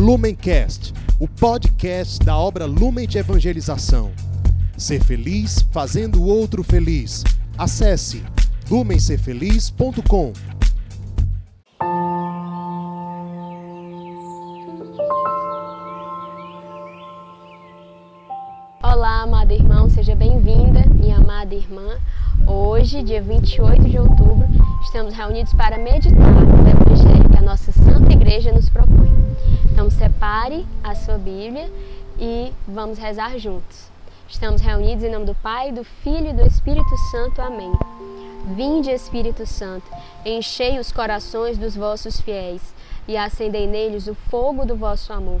Lumencast, o podcast da obra Lumen de Evangelização. Ser feliz fazendo o outro feliz. Acesse lumencerfeliz.com. Olá, amado irmão, seja bem-vinda, minha amada irmã. Hoje, dia 28 de outubro, estamos reunidos para meditar no Evangelho que a nossa Santa Igreja nos propõe. Então, separe a sua Bíblia e vamos rezar juntos. Estamos reunidos em nome do Pai, do Filho e do Espírito Santo. Amém. Vinde, Espírito Santo, enchei os corações dos vossos fiéis e acendei neles o fogo do vosso amor.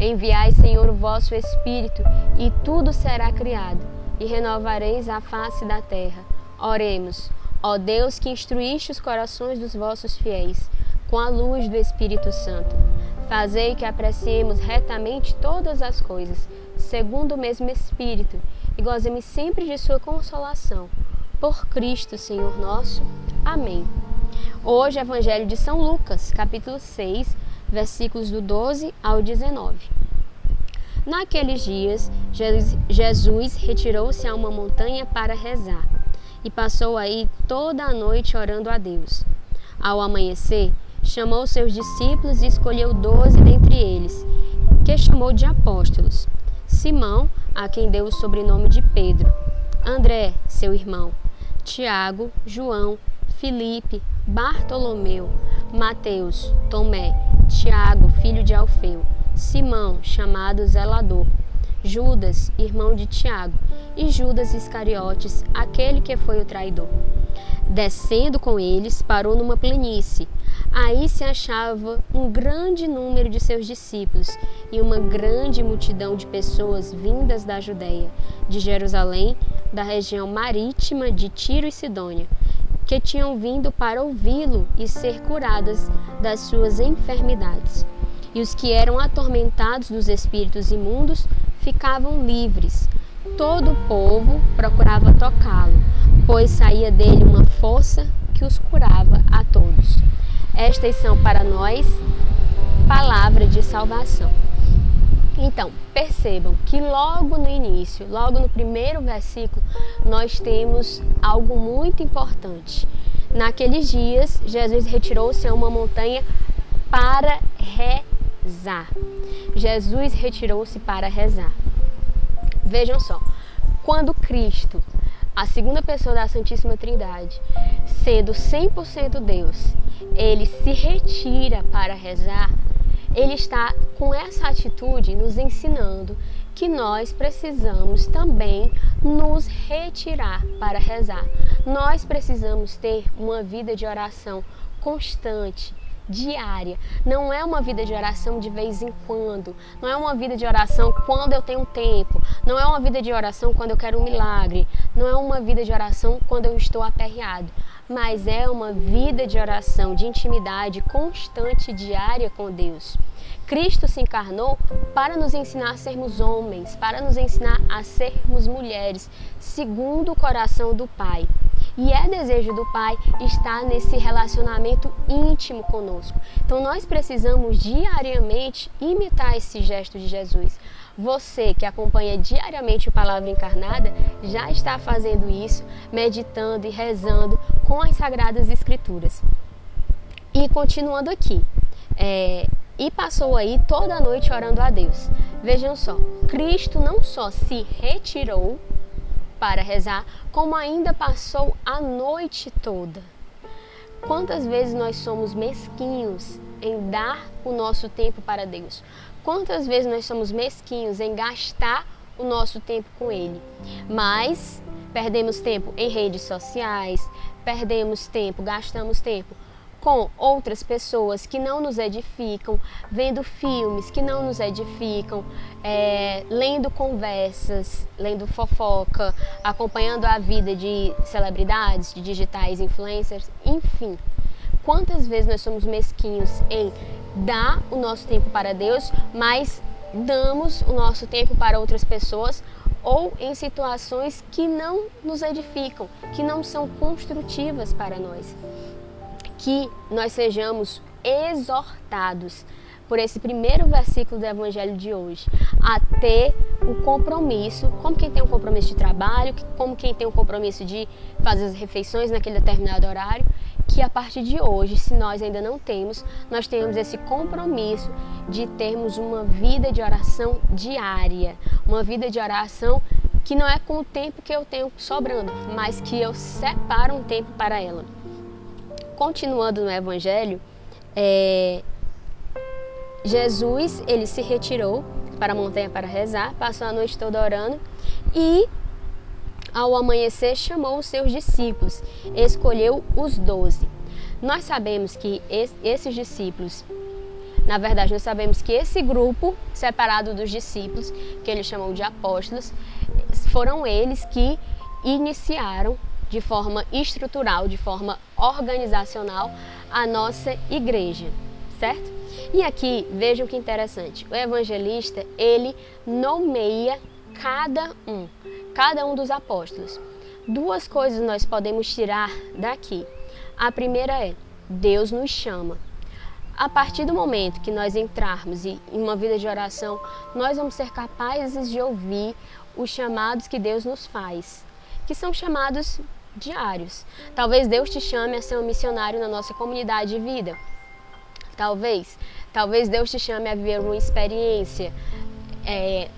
Enviai, Senhor, o vosso Espírito, e tudo será criado, e renovareis a face da terra. Oremos, ó Deus que instruíste os corações dos vossos fiéis, com a luz do Espírito Santo. Fazei que apreciemos retamente todas as coisas, segundo o mesmo Espírito, e gozemos sempre de Sua consolação. Por Cristo, Senhor nosso. Amém. Hoje, Evangelho de São Lucas, capítulo 6, versículos do 12 ao 19. Naqueles dias, Jesus retirou-se a uma montanha para rezar e passou aí toda a noite orando a Deus. Ao amanhecer, chamou seus discípulos e escolheu doze dentre eles, que chamou de apóstolos: Simão, a quem deu o sobrenome de Pedro, André, seu irmão, Tiago, João, Filipe, Bartolomeu, Mateus, Tomé, Tiago, filho de Alfeu, Simão, chamado Zelador, Judas, irmão de Tiago, e Judas Iscariotes, aquele que foi o traidor. Descendo com eles, parou numa planície. Aí se achava um grande número de seus discípulos e uma grande multidão de pessoas vindas da Judéia, de Jerusalém, da região marítima de Tiro e Sidônia, que tinham vindo para ouvi-lo e ser curadas das suas enfermidades. E os que eram atormentados dos espíritos imundos ficavam livres. Todo o povo procurava tocá-lo, pois saía dele uma força que os curava a todos. Estas são para nós palavra de salvação. Então, percebam que logo no início, logo no primeiro versículo, nós temos algo muito importante. Naqueles dias, Jesus retirou-se a uma montanha para rezar. Jesus retirou-se para rezar. Vejam só, quando Cristo, a segunda pessoa da Santíssima Trindade, sendo 100% Deus, ele se retira para rezar, ele está com essa atitude nos ensinando que nós precisamos também nos retirar para rezar. Nós precisamos ter uma vida de oração constante, diária. Não é uma vida de oração de vez em quando. Não é uma vida de oração quando eu tenho tempo. Não é uma vida de oração quando eu quero um milagre. Não é uma vida de oração quando eu estou aperreado mas é uma vida de oração, de intimidade constante, diária com Deus. Cristo se encarnou para nos ensinar a sermos homens, para nos ensinar a sermos mulheres, segundo o coração do Pai. E é desejo do Pai estar nesse relacionamento íntimo conosco. Então nós precisamos diariamente imitar esse gesto de Jesus. Você que acompanha diariamente o Palavra Encarnada já está fazendo isso, meditando e rezando com as Sagradas Escrituras. E continuando aqui, é, e passou aí toda a noite orando a Deus. Vejam só, Cristo não só se retirou para rezar, como ainda passou a noite toda. Quantas vezes nós somos mesquinhos em dar o nosso tempo para Deus? Quantas vezes nós somos mesquinhos em gastar o nosso tempo com Ele? Mas perdemos tempo em redes sociais, perdemos tempo, gastamos tempo com outras pessoas que não nos edificam, vendo filmes que não nos edificam, é, lendo conversas, lendo fofoca, acompanhando a vida de celebridades, de digitais influencers, enfim. Quantas vezes nós somos mesquinhos em dar o nosso tempo para Deus, mas damos o nosso tempo para outras pessoas ou em situações que não nos edificam, que não são construtivas para nós. Que nós sejamos exortados por esse primeiro versículo do Evangelho de hoje, a ter o compromisso, como quem tem um compromisso de trabalho, como quem tem um compromisso de fazer as refeições naquele determinado horário, que a partir de hoje, se nós ainda não temos, nós tenhamos esse compromisso de termos uma vida de oração diária, uma vida de oração que não é com o tempo que eu tenho sobrando, mas que eu separo um tempo para ela. Continuando no Evangelho, é, Jesus ele se retirou para a montanha para rezar, passou a noite toda orando e ao amanhecer chamou os seus discípulos, escolheu os doze. Nós sabemos que esses discípulos, na verdade, nós sabemos que esse grupo separado dos discípulos, que ele chamou de apóstolos, foram eles que iniciaram de forma estrutural, de forma organizacional, a nossa igreja, certo? E aqui, vejam que interessante, o evangelista, ele nomeia cada um, cada um dos apóstolos. Duas coisas nós podemos tirar daqui. A primeira é: Deus nos chama. A partir do momento que nós entrarmos em uma vida de oração, nós vamos ser capazes de ouvir os chamados que Deus nos faz, que são chamados diários. Talvez Deus te chame a ser um missionário na nossa comunidade de vida. Talvez. Talvez Deus te chame a viver uma experiência é,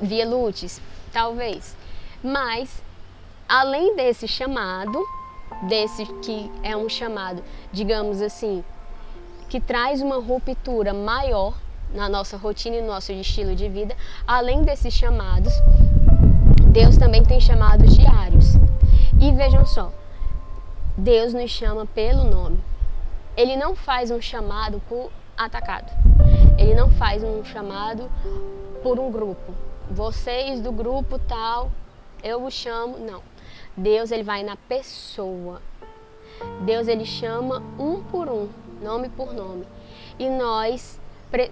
via Lutes. Talvez. Mas, além desse chamado, desse que é um chamado, digamos assim, que traz uma ruptura maior na nossa rotina e no nosso estilo de vida, além desses chamados, Deus também tem chamados diários. E vejam só, Deus nos chama pelo nome. Ele não faz um chamado por atacado. Ele não faz um chamado por um grupo. Vocês do grupo tal, eu os chamo. Não. Deus ele vai na pessoa. Deus ele chama um por um, nome por nome. E nós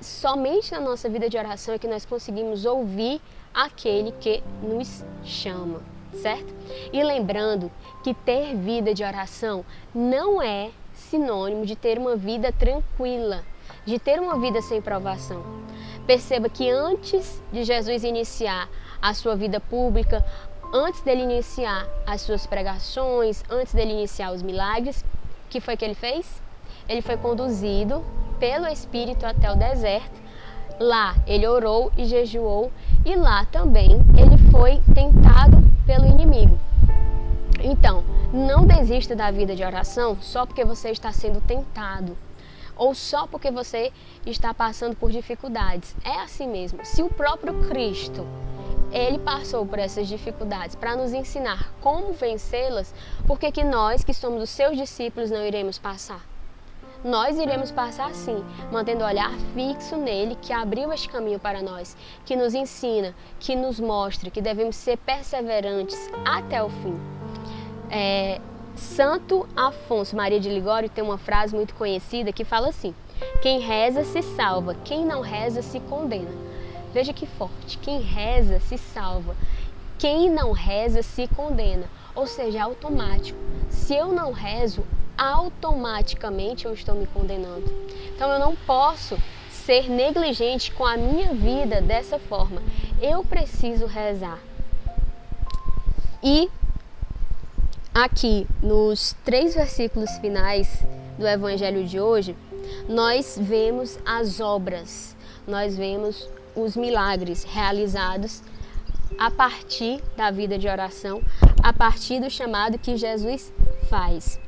somente na nossa vida de oração é que nós conseguimos ouvir aquele que nos chama, certo? E lembrando que ter vida de oração não é sinônimo de ter uma vida tranquila, de ter uma vida sem provação. Perceba que antes de Jesus iniciar a sua vida pública, antes dele iniciar as suas pregações, antes dele iniciar os milagres, o que foi que ele fez? Ele foi conduzido pelo Espírito até o deserto. Lá ele orou e jejuou, e lá também ele foi tentado pelo inimigo. Então, não desista da vida de oração só porque você está sendo tentado ou só porque você está passando por dificuldades. É assim mesmo. Se o próprio Cristo ele passou por essas dificuldades para nos ensinar como vencê-las, por que, nós, que somos os seus discípulos, não iremos passar? Nós iremos passar assim, mantendo o olhar fixo nele que abriu este caminho para nós, que nos ensina, que nos mostra que devemos ser perseverantes até o fim. É, Santo Afonso Maria de Ligório tem uma frase muito conhecida que fala assim: Quem reza se salva, quem não reza se condena. Veja que forte: quem reza se salva, quem não reza se condena. Ou seja, é automático. Se eu não rezo, automaticamente eu estou me condenando. Então eu não posso ser negligente com a minha vida dessa forma. Eu preciso rezar. E aqui nos três versículos finais do evangelho de hoje, nós vemos as obras, nós vemos os milagres realizados a partir da vida de oração, a partir do chamado que Jesus faz.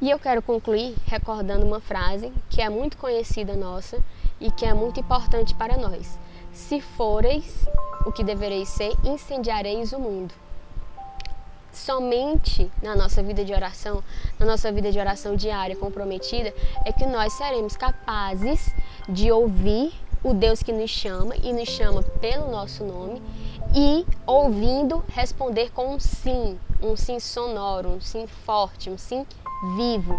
E eu quero concluir recordando uma frase que é muito conhecida nossa e que é muito importante para nós. Se foreis o que devereis ser, incendiareis o mundo. Somente na nossa vida de oração, na nossa vida de oração diária comprometida, é que nós seremos capazes de ouvir o Deus que nos chama e nos chama pelo nosso nome e ouvindo responder com um sim, um sim sonoro, um sim forte, um sim vivo.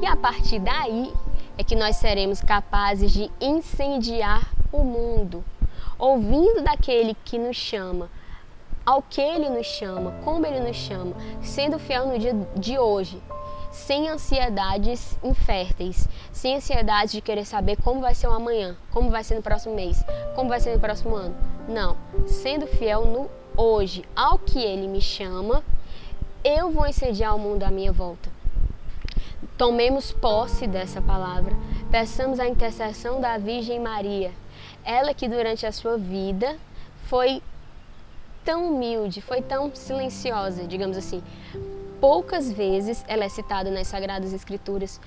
E a partir daí é que nós seremos capazes de incendiar o mundo, ouvindo daquele que nos chama, ao que ele nos chama, como ele nos chama, sendo fiel no dia de hoje, sem ansiedades inférteis, sem ansiedade de querer saber como vai ser o amanhã, como vai ser no próximo mês, como vai ser no próximo ano. Não, sendo fiel no hoje, ao que ele me chama, eu vou incendiar o mundo à minha volta. Tomemos posse dessa palavra, peçamos a intercessão da Virgem Maria, ela que durante a sua vida foi tão humilde, foi tão silenciosa, digamos assim. Poucas vezes ela é citada nas Sagradas Escrituras,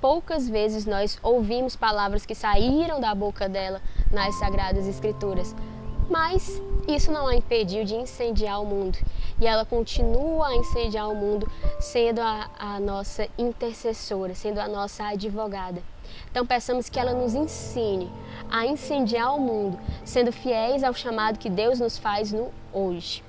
poucas vezes nós ouvimos palavras que saíram da boca dela nas Sagradas Escrituras. Mas isso não a impediu de incendiar o mundo. E ela continua a incendiar o mundo, sendo a, a nossa intercessora, sendo a nossa advogada. Então peçamos que ela nos ensine a incendiar o mundo, sendo fiéis ao chamado que Deus nos faz no hoje.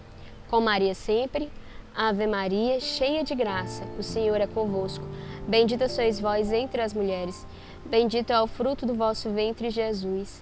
Com Maria sempre, Ave Maria, cheia de graça, o Senhor é convosco. Bendita sois vós entre as mulheres, bendito é o fruto do vosso ventre, Jesus.